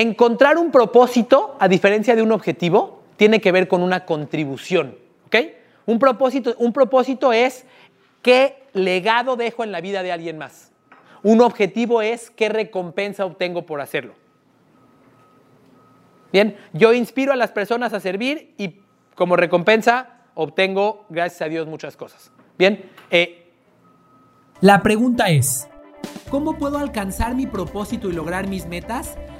Encontrar un propósito, a diferencia de un objetivo, tiene que ver con una contribución. ¿ok? Un, propósito, un propósito es qué legado dejo en la vida de alguien más. Un objetivo es qué recompensa obtengo por hacerlo. Bien, yo inspiro a las personas a servir y como recompensa obtengo, gracias a Dios, muchas cosas. Bien, eh, la pregunta es, ¿cómo puedo alcanzar mi propósito y lograr mis metas?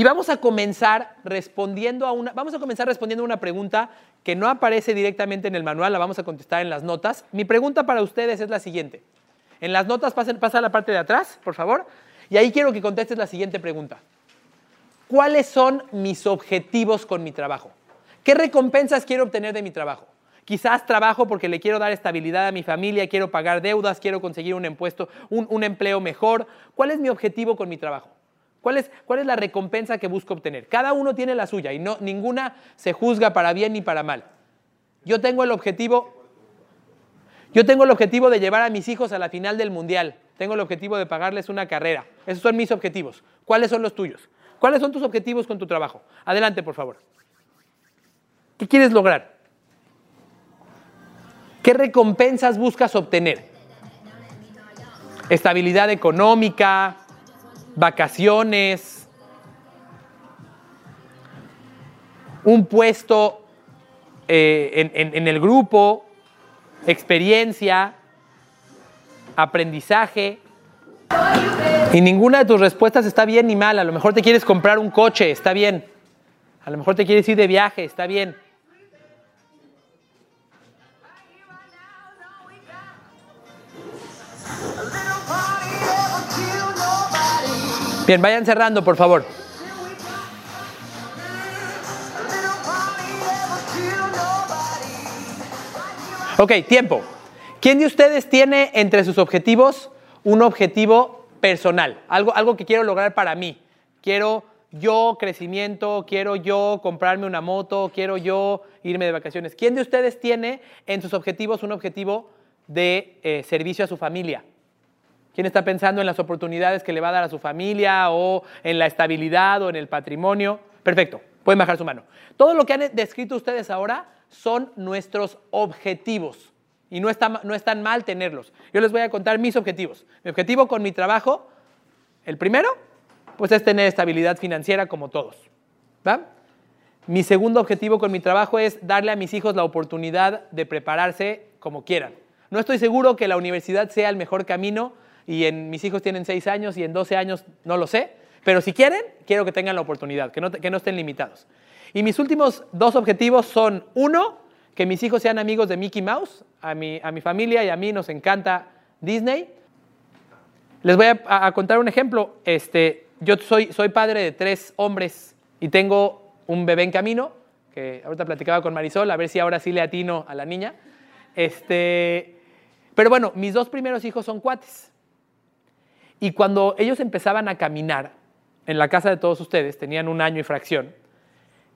Y vamos a comenzar respondiendo a una, vamos a comenzar respondiendo a una pregunta que no aparece directamente en el manual, la vamos a contestar en las notas. Mi pregunta para ustedes es la siguiente. En las notas pasen, pasa a la parte de atrás, por favor, y ahí quiero que contestes la siguiente pregunta. ¿Cuáles son mis objetivos con mi trabajo? ¿Qué recompensas quiero obtener de mi trabajo? Quizás trabajo porque le quiero dar estabilidad a mi familia, quiero pagar deudas, quiero conseguir un, impuesto, un, un empleo mejor. ¿Cuál es mi objetivo con mi trabajo? ¿Cuál es, ¿Cuál es, la recompensa que busco obtener? Cada uno tiene la suya y no, ninguna se juzga para bien ni para mal. Yo tengo el objetivo, yo tengo el objetivo de llevar a mis hijos a la final del mundial. Tengo el objetivo de pagarles una carrera. Esos son mis objetivos. ¿Cuáles son los tuyos? ¿Cuáles son tus objetivos con tu trabajo? Adelante, por favor. ¿Qué quieres lograr? ¿Qué recompensas buscas obtener? Estabilidad económica, vacaciones, un puesto eh, en, en el grupo, experiencia, aprendizaje. Y ninguna de tus respuestas está bien ni mal. A lo mejor te quieres comprar un coche, está bien. A lo mejor te quieres ir de viaje, está bien. Bien, vayan cerrando, por favor. Ok, tiempo. ¿Quién de ustedes tiene entre sus objetivos un objetivo personal? Algo, algo que quiero lograr para mí. Quiero yo crecimiento, quiero yo comprarme una moto, quiero yo irme de vacaciones. ¿Quién de ustedes tiene en sus objetivos un objetivo de eh, servicio a su familia? ¿Quién está pensando en las oportunidades que le va a dar a su familia o en la estabilidad o en el patrimonio? Perfecto, pueden bajar su mano. Todo lo que han descrito ustedes ahora son nuestros objetivos y no está, no es tan mal tenerlos. Yo les voy a contar mis objetivos. Mi objetivo con mi trabajo, el primero, pues es tener estabilidad financiera como todos. ¿va? Mi segundo objetivo con mi trabajo es darle a mis hijos la oportunidad de prepararse como quieran. No estoy seguro que la universidad sea el mejor camino y en, mis hijos tienen 6 años y en 12 años no lo sé, pero si quieren, quiero que tengan la oportunidad, que no, que no estén limitados. Y mis últimos dos objetivos son, uno, que mis hijos sean amigos de Mickey Mouse, a mi, a mi familia y a mí nos encanta Disney. Les voy a, contar un ejemplo. Este, yo soy, soy padre de tres hombres y tengo un bebé en camino, que ahorita platicaba con Marisol, a ver si ahora sí le atino a la niña. Este, pero bueno, mis dos primeros hijos son cuates. Y cuando ellos empezaban a caminar en la casa de todos ustedes, tenían un año y fracción,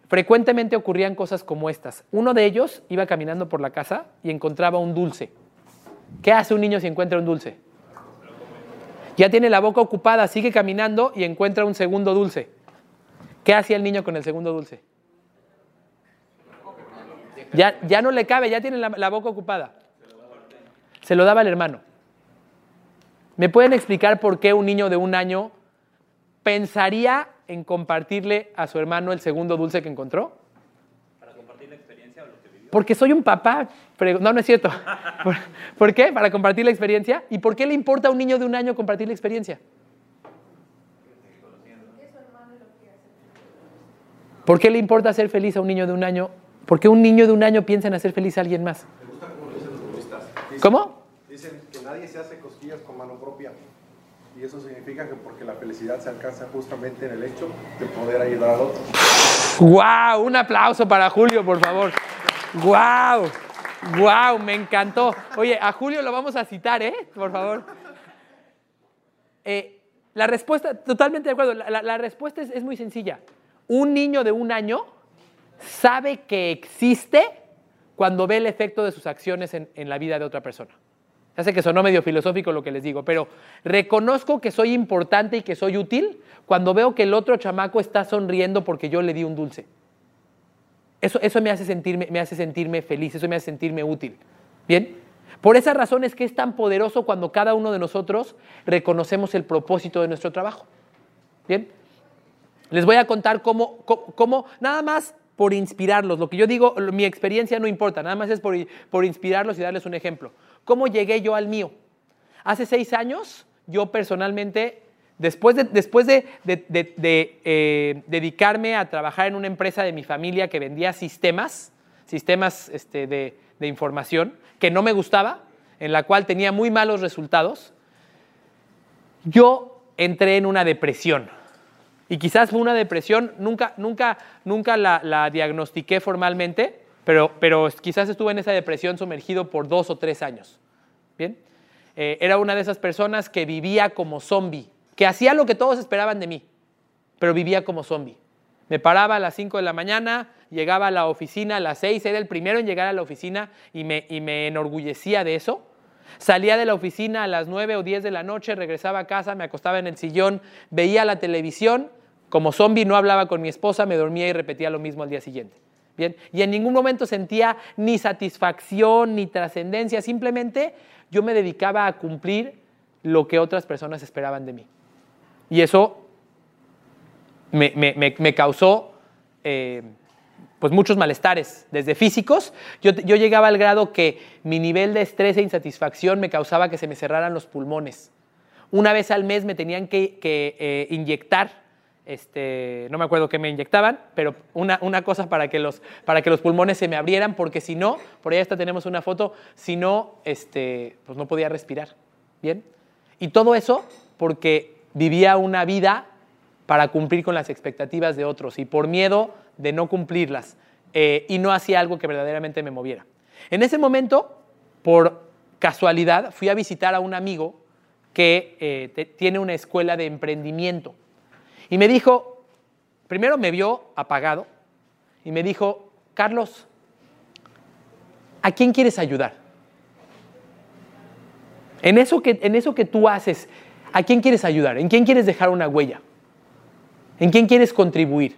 frecuentemente ocurrían cosas como estas. Uno de ellos iba caminando por la casa y encontraba un dulce. ¿Qué hace un niño si encuentra un dulce? Ya tiene la boca ocupada, sigue caminando y encuentra un segundo dulce. ¿Qué hacía el niño con el segundo dulce? Ya, ya no le cabe, ya tiene la, la boca ocupada. Se lo daba al hermano. ¿Me pueden explicar por qué un niño de un año pensaría en compartirle a su hermano el segundo dulce que encontró? ¿Para compartir la experiencia o lo que vivió? Porque soy un papá. No, no es cierto. ¿Por, ¿Por, qué? Para compartir la experiencia. ¿Y por qué le importa a un niño de un año compartir la experiencia? ¿Por qué le importa hacer feliz a un niño de un año? ¿Por qué un niño de un año piensa en hacer feliz a alguien más? Me gusta cómo lo dicen los budistas. Dicen, ¿Cómo? Dicen nadie se hace cosquillas con mano propia. Y eso significa que porque la felicidad se alcanza justamente en el hecho de poder ayudar al otro. ¡Wow! Un aplauso para Julio, por favor. ¡Wow! ¡Wow! Me encantó. Oye, a Julio lo vamos a citar, ¿eh? Por favor. Eh, la respuesta, totalmente de acuerdo, la, respuesta es, muy sencilla. Un niño de un año sabe que existe cuando ve el efecto de sus acciones en la vida de otra persona. Ya sé que sonó medio filosófico lo que les digo, pero reconozco que soy importante y que soy útil cuando veo que el otro chamaco está sonriendo porque yo le di un dulce. Eso, eso me, hace sentirme, me hace sentirme feliz, eso me hace sentirme útil. ¿Bien? Por esa razón es que es tan poderoso cuando cada uno de nosotros reconocemos el propósito de nuestro trabajo. ¿Bien? Les voy a contar cómo, cómo, cómo nada más por inspirarlos. Lo que yo digo, mi experiencia no importa, nada más es por, por inspirarlos y darles un ejemplo. ¿Cómo llegué yo al mío? Hace seis años, yo personalmente, después de, después de, de, de eh, dedicarme a trabajar en una empresa de mi familia que vendía sistemas, sistemas este, de, información, que no me gustaba, en la cual tenía muy malos resultados, yo entré en una depresión. Y quizás fue una depresión, nunca, nunca, nunca la diagnostiqué formalmente, pero, pero, quizás estuve en esa depresión sumergido por dos o tres años. ¿Bien? Eh, era una de esas personas que vivía como zombie, que hacía lo que todos esperaban de mí, pero vivía como zombie. Me paraba a las 5 de la mañana, llegaba a la oficina a las 6, era el primero en llegar a la oficina y me, y me enorgullecía de eso. Salía de la oficina a las 9 o 10 de la noche, regresaba a casa, me acostaba en el sillón, veía la televisión, como zombie no hablaba con mi esposa, me dormía y repetía lo mismo al día siguiente. Bien, y en ningún momento sentía ni satisfacción ni trascendencia, simplemente yo me dedicaba a cumplir lo que otras personas esperaban de mí. Y eso me, me, me, causó eh, pues muchos malestares, desde físicos. Yo, yo, llegaba al grado que mi nivel de estrés e insatisfacción me causaba que se me cerraran los pulmones. Una vez al mes me tenían que, que eh, inyectar este, no me acuerdo qué me inyectaban, pero una, cosa para que, los, para que los pulmones se me abrieran, porque si no, por ahí esta tenemos una foto, si no, este, pues no podía respirar. ¿Bien? Y todo eso porque vivía una vida para cumplir con las expectativas de otros y por miedo de no cumplirlas eh, y no hacía algo que verdaderamente me moviera. En ese momento, por casualidad, fui a visitar a un amigo que eh, tiene una escuela de emprendimiento y me dijo, primero me vio apagado y me dijo, Carlos, ¿a quién quieres ayudar? En eso que, en eso que tú haces, ¿a quién quieres ayudar? ¿En quién quieres dejar una huella? ¿En quién quieres contribuir?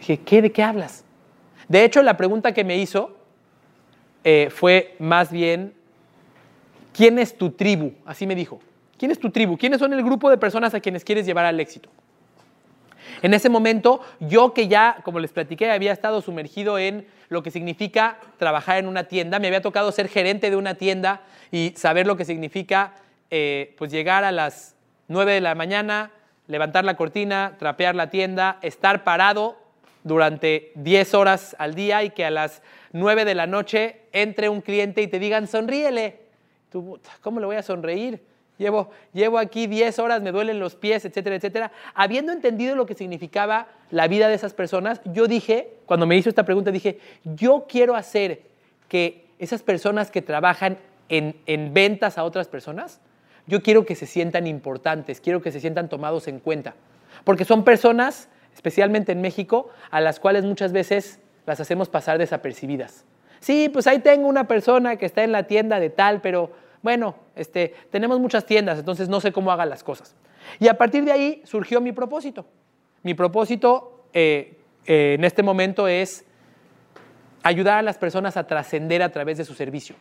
Dije, ¿qué? ¿De qué hablas? De hecho, la pregunta que me hizo eh, fue más bien, ¿quién es tu tribu? Así me dijo. ¿Quién es tu tribu? ¿Quiénes son el grupo de personas a quienes quieres llevar al éxito? En ese momento, yo que ya, como les platiqué, había estado sumergido en lo que significa trabajar en una tienda, me había tocado ser gerente de una tienda y saber lo que significa eh, pues llegar a las 9 de la mañana, levantar la cortina, trapear la tienda, estar parado durante 10 horas al día y que a las 9 de la noche entre un cliente y te digan, sonríele. ¿Cómo le voy a sonreír? Llevo, llevo aquí 10 horas, me duelen los pies, etcétera, etcétera. Habiendo entendido lo que significaba la vida de esas personas, yo dije, cuando me hizo esta pregunta, dije, yo quiero hacer que esas personas que trabajan en, en ventas a otras personas, yo quiero que se sientan importantes, quiero que se sientan tomados en cuenta. Porque son personas, especialmente en México, a las cuales muchas veces las hacemos pasar desapercibidas. Sí, pues ahí tengo una persona que está en la tienda de tal, pero bueno, este, tenemos muchas tiendas, entonces no sé cómo haga las cosas. Y a partir de ahí surgió mi propósito. Mi propósito eh, eh, en este momento es ayudar a las personas a trascender a través de su servicio.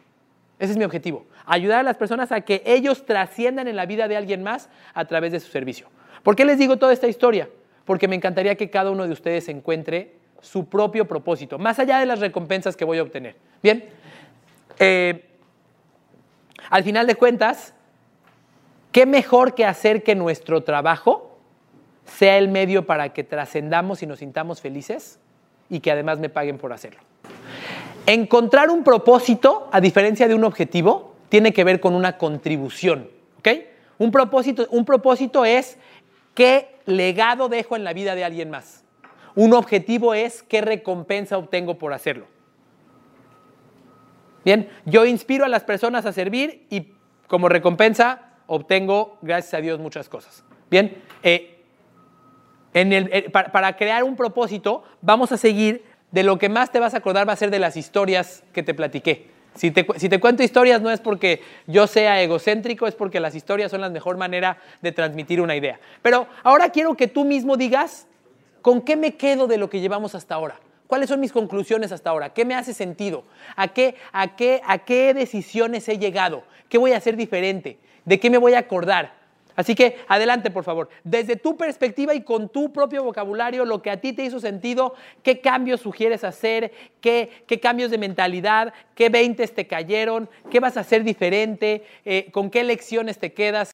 Ese es mi objetivo. Ayudar a las personas a que ellos trasciendan en la vida de alguien más a través de su servicio. ¿Por qué les digo toda esta historia? Porque me encantaría que cada uno de ustedes encuentre su propio propósito, más allá de las recompensas que voy a obtener. Bien, eh, al final de cuentas, ¿qué mejor que hacer que nuestro trabajo sea el medio para que trascendamos y nos sintamos felices y que además me paguen por hacerlo? Encontrar un propósito, a diferencia de un objetivo, tiene que ver con una contribución. ¿ok? Un, propósito, un propósito es qué legado dejo en la vida de alguien más. Un objetivo es qué recompensa obtengo por hacerlo. Bien, yo inspiro a las personas a servir y como recompensa obtengo, gracias a Dios, muchas cosas. Bien, eh, eh, para, crear un propósito vamos a seguir, de lo que más te vas a acordar va a ser de las historias que te platiqué. Si te, cuento historias no es porque yo sea egocéntrico, es porque las historias son la mejor manera de transmitir una idea. Pero ahora quiero que tú mismo digas, ¿con qué me quedo de lo que llevamos hasta ahora? ¿Cuáles son mis conclusiones hasta ahora? ¿Qué me hace sentido? ¿A qué, a qué, a qué decisiones he llegado? ¿Qué voy a hacer diferente? ¿De qué me voy a acordar? Así que adelante, por favor. Desde tu perspectiva y con tu propio vocabulario, lo que a ti te hizo sentido, qué cambios sugieres hacer, qué, qué cambios de mentalidad, qué veintes te cayeron, qué vas a hacer diferente, eh, con qué lecciones te quedas.